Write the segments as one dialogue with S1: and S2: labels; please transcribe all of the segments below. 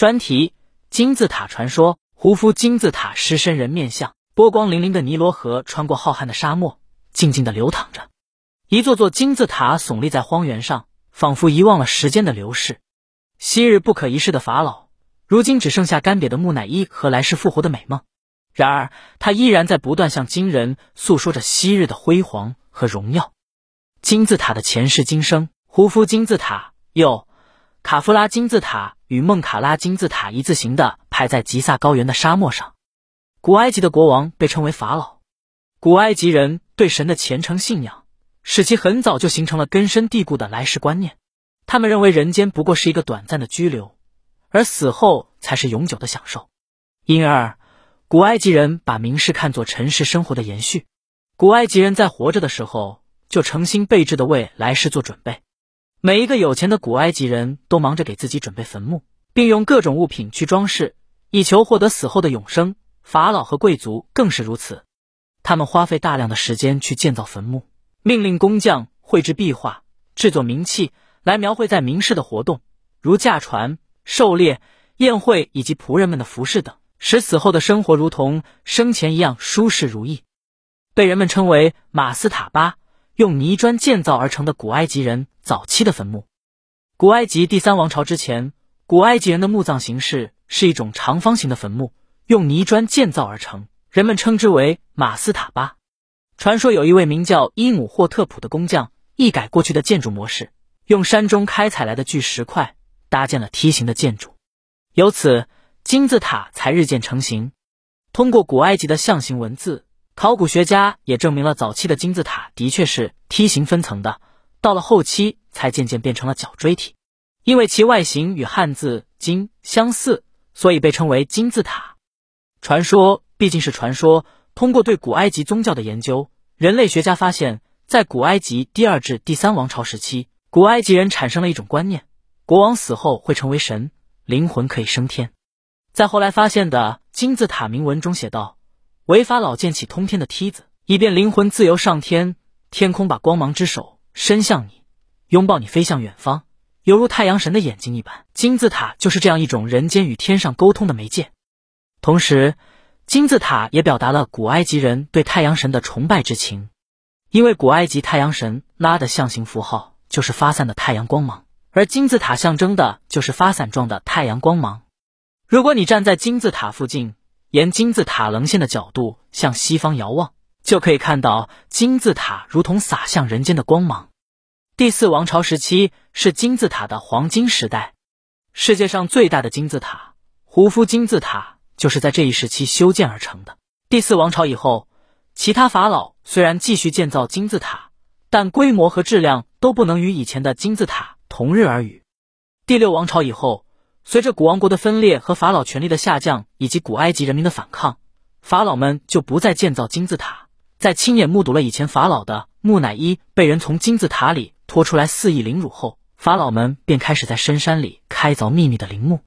S1: 专题：金字塔传说。胡夫金字塔狮身人面像，波光粼粼的尼罗河穿过浩瀚的沙漠，静静的流淌着。一座座金字塔耸立在荒原上，仿佛遗忘了时间的流逝。昔日不可一世的法老，如今只剩下干瘪的木乃伊和来世复活的美梦。然而，他依然在不断向今人诉说着昔日的辉煌和荣耀。金字塔的前世今生：胡夫金字塔，又卡夫拉金字塔。与孟卡拉金字塔一字形的排在吉萨高原的沙漠上。古埃及的国王被称为法老。古埃及人对神的虔诚信仰，使其很早就形成了根深蒂固的来世观念。他们认为人间不过是一个短暂的居留，而死后才是永久的享受。因而，古埃及人把明世看作尘世生活的延续。古埃及人在活着的时候就诚心备至的为来世做准备。每一个有钱的古埃及人都忙着给自己准备坟墓，并用各种物品去装饰，以求获得死后的永生。法老和贵族更是如此，他们花费大量的时间去建造坟墓，命令工匠绘制壁画、制作名器，来描绘在明世的活动，如驾船、狩猎、宴会以及仆人们的服饰等，使死后的生活如同生前一样舒适如意，被人们称为马斯塔巴。用泥砖建造而成的古埃及人早期的坟墓。古埃及第三王朝之前，古埃及人的墓葬形式是一种长方形的坟墓，用泥砖建造而成，人们称之为马斯塔巴。传说有一位名叫伊姆霍特普的工匠，一改过去的建筑模式，用山中开采来的巨石块搭建了梯形的建筑，由此金字塔才日渐成型。通过古埃及的象形文字。考古学家也证明了早期的金字塔的确是梯形分层的，到了后期才渐渐变成了角锥体。因为其外形与汉字“金”相似，所以被称为金字塔。传说毕竟是传说，通过对古埃及宗教的研究，人类学家发现，在古埃及第二至第三王朝时期，古埃及人产生了一种观念：国王死后会成为神，灵魂可以升天。在后来发现的金字塔铭文中写道。违法老建起通天的梯子，以便灵魂自由上天。天空把光芒之手伸向你，拥抱你飞向远方，犹如太阳神的眼睛一般。金字塔就是这样一种人间与天上沟通的媒介。同时，金字塔也表达了古埃及人对太阳神的崇拜之情，因为古埃及太阳神拉的象形符号就是发散的太阳光芒，而金字塔象征的就是发散状的太阳光芒。如果你站在金字塔附近，沿金字塔棱线的角度向西方遥望，就可以看到金字塔如同洒向人间的光芒。第四王朝时期是金字塔的黄金时代，世界上最大的金字塔——胡夫金字塔就是在这一时期修建而成的。第四王朝以后，其他法老虽然继续建造金字塔，但规模和质量都不能与以前的金字塔同日而语。第六王朝以后。随着古王国的分裂和法老权力的下降，以及古埃及人民的反抗，法老们就不再建造金字塔。在亲眼目睹了以前法老的木乃伊被人从金字塔里拖出来肆意凌辱后，法老们便开始在深山里开凿秘密的陵墓。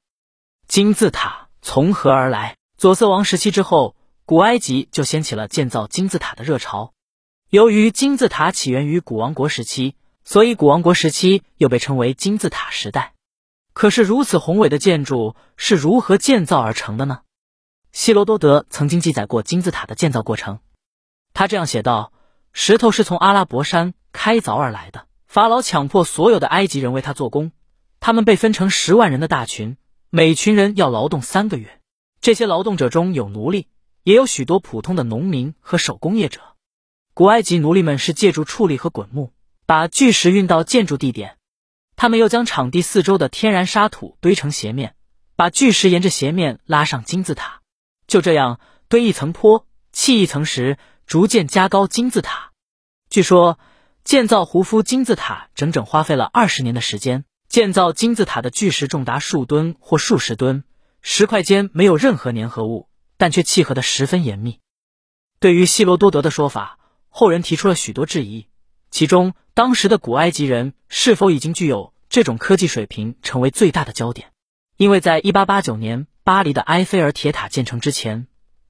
S1: 金字塔从何而来？左瑟王时期之后，古埃及就掀起了建造金字塔的热潮。由于金字塔起源于古王国时期，所以古王国时期又被称为金字塔时代。可是，如此宏伟的建筑是如何建造而成的呢？希罗多德曾经记载过金字塔的建造过程。他这样写道：“石头是从阿拉伯山开凿而来的。法老强迫所有的埃及人为他做工，他们被分成十万人的大群，每群人要劳动三个月。这些劳动者中有奴隶，也有许多普通的农民和手工业者。古埃及奴隶们是借助矗立和滚木，把巨石运到建筑地点。”他们又将场地四周的天然沙土堆成斜面，把巨石沿着斜面拉上金字塔，就这样堆一层坡，砌一层石，逐渐加高金字塔。据说建造胡夫金字塔整整花费了二十年的时间。建造金字塔的巨石重达数吨或数十吨，石块间没有任何粘合物，但却契合得十分严密。对于希罗多德的说法，后人提出了许多质疑。其中，当时的古埃及人是否已经具有这种科技水平，成为最大的焦点。因为在1889年巴黎的埃菲尔铁塔建成之前，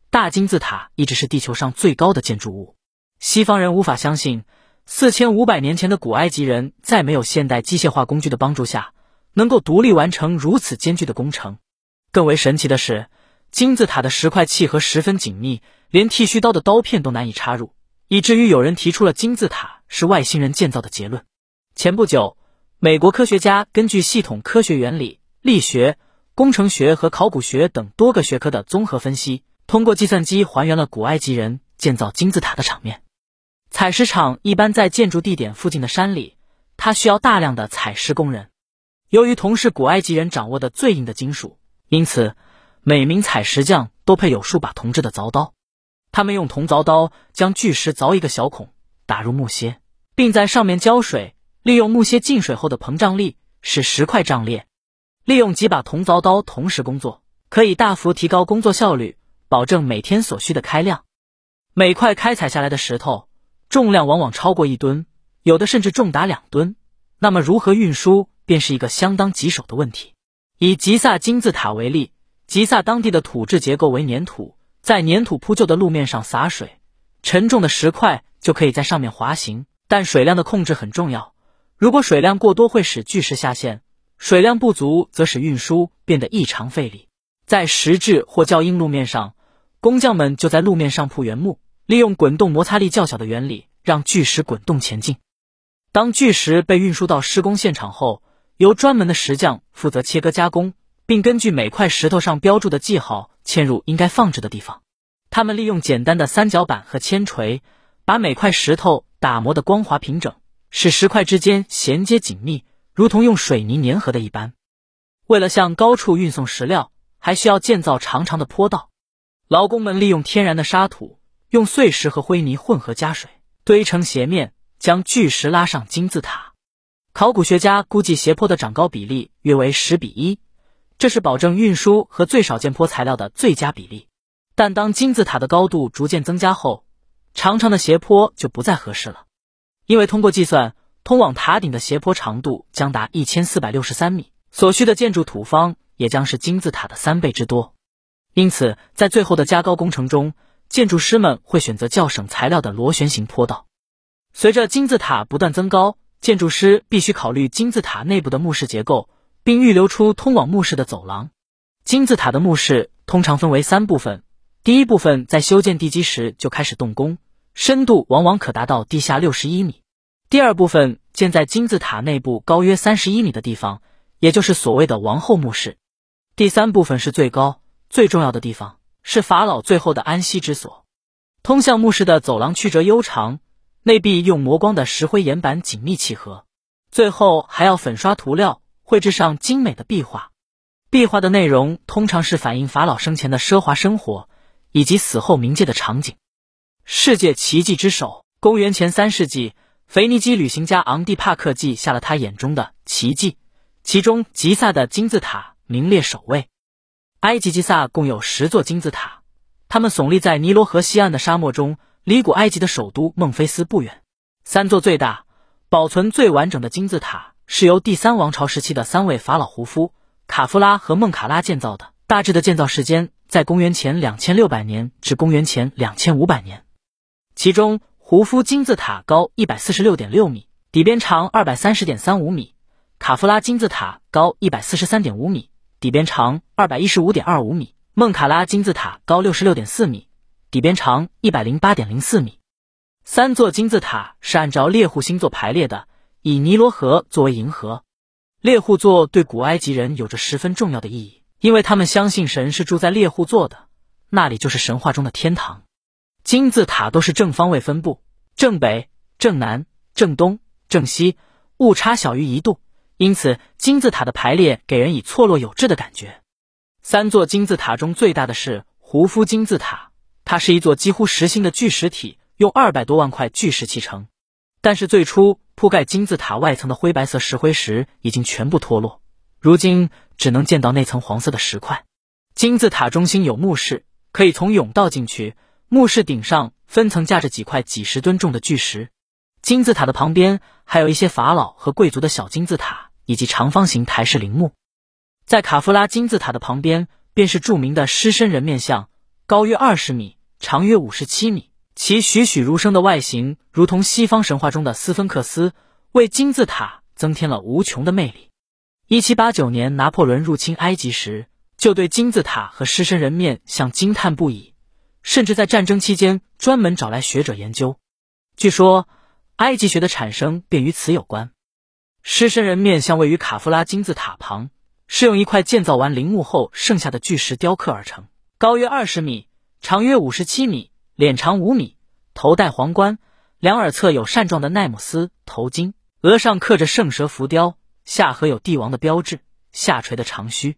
S1: 大金字塔一直是地球上最高的建筑物。西方人无法相信，4500年前的古埃及人在没有现代机械化工具的帮助下，能够独立完成如此艰巨的工程。更为神奇的是，金字塔的石块契合十分紧密，连剃须刀的刀片都难以插入，以至于有人提出了金字塔是外星人建造的结论。前不久，美国科学家根据系统科学原理、力学、工程学和考古学等多个学科的综合分析，通过计算机还原了古埃及人建造金字塔的场面。采石场一般在建筑地点附近的山里，它需要大量的采石工人。由于铜是古埃及人掌握的最硬的金属，因此每名采石匠都配有数把铜制的凿刀。他们用铜凿刀将巨石凿一个小孔，打入木楔，并在上面浇水，利用木楔进水后的膨胀力使石块胀裂。利用几把铜凿刀同时工作，可以大幅提高工作效率，保证每天所需的开量。每块开采下来的石头。重量往往超过一吨，有的甚至重达两吨。那么如何运输，便是一个相当棘手的问题。以吉萨金字塔为例，吉萨当地的土质结构为粘土，在粘土铺就的路面上洒水，沉重的石块就可以在上面滑行。但水量的控制很重要，如果水量过多，会使巨石下陷；水量不足，则使运输变得异常费力。在石质或较硬路面上，工匠们就在路面上铺原木。利用滚动摩擦力较小的原理，让巨石滚动前进。当巨石被运输到施工现场后，由专门的石匠负责切割加工，并根据每块石头上标注的记号嵌入应该放置的地方。他们利用简单的三角板和铅锤，把每块石头打磨得光滑平整，使石块之间衔接紧密，如同用水泥粘合的一般。为了向高处运送石料，还需要建造长长的坡道。劳工们利用天然的沙土。用碎石和灰泥混合加水堆成斜面，将巨石拉上金字塔。考古学家估计斜坡的长高比例约为十比一，这是保证运输和最少建坡材料的最佳比例。但当金字塔的高度逐渐增加后，长长的斜坡就不再合适了，因为通过计算，通往塔顶的斜坡长度将达一千四百六十三米，所需的建筑土方也将是金字塔的三倍之多。因此，在最后的加高工程中，建筑师们会选择较省材料的螺旋形坡道。随着金字塔不断增高，建筑师必须考虑金字塔内部的墓室结构，并预留出通往墓室的走廊。金字塔的墓室通常分为三部分，第一部分在修建地基时就开始动工，深度往往可达到地下六十一米；第二部分建在金字塔内部高约三十一米的地方，也就是所谓的王后墓室；第三部分是最高最重要的地方。是法老最后的安息之所。通向墓室的走廊曲折悠长，内壁用磨光的石灰岩板紧密契合，最后还要粉刷涂料，绘制上精美的壁画。壁画的内容通常是反映法老生前的奢华生活以及死后冥界的场景。世界奇迹之首，公元前三世纪，腓尼基旅行家昂蒂帕克记下了他眼中的奇迹，其中吉萨的金字塔名列首位。埃及吉萨共有十座金字塔，它们耸立在尼罗河西岸的沙漠中，离古埃及的首都孟菲斯不远。三座最大、保存最完整的金字塔是由第三王朝时期的三位法老胡夫、卡夫拉和孟卡拉建造的，大致的建造时间在公元前两千六百年至公元前两千五百年。其中，胡夫金字塔高一百四十六点六米，底边长二百三十点三五米；卡夫拉金字塔高一百四十三点五米。底边长二百一十五点二五米，孟卡拉金字塔高六十六点四米，底边长一百零八点零四米。三座金字塔是按照猎户星座排列的，以尼罗河作为银河。猎户座对古埃及人有着十分重要的意义，因为他们相信神是住在猎户座的，那里就是神话中的天堂。金字塔都是正方位分布，正北、正南、正东、正西，误差小于一度。因此，金字塔的排列给人以错落有致的感觉。三座金字塔中最大的是胡夫金字塔，它是一座几乎实心的巨石体，用二百多万块巨石砌成。但是最初铺盖金字塔外层的灰白色石灰石已经全部脱落，如今只能见到那层黄色的石块。金字塔中心有墓室，可以从甬道进去。墓室顶上分层架着几块几十吨重的巨石。金字塔的旁边还有一些法老和贵族的小金字塔。以及长方形台式陵墓，在卡夫拉金字塔的旁边，便是著名的狮身人面像，高约二十米，长约五十七米，其栩栩如生的外形，如同西方神话中的斯芬克斯，为金字塔增添了无穷的魅力。一七八九年，拿破仑入侵埃及时，就对金字塔和狮身人面像惊叹不已，甚至在战争期间专门找来学者研究。据说，埃及学的产生便与此有关。狮身人面像位于卡夫拉金字塔旁，是用一块建造完陵墓后剩下的巨石雕刻而成，高约二十米，长约五十七米，脸长五米，头戴皇冠，两耳侧有扇状的奈姆斯头巾，额上刻着圣蛇浮雕，下颌有帝王的标志，下垂的长须。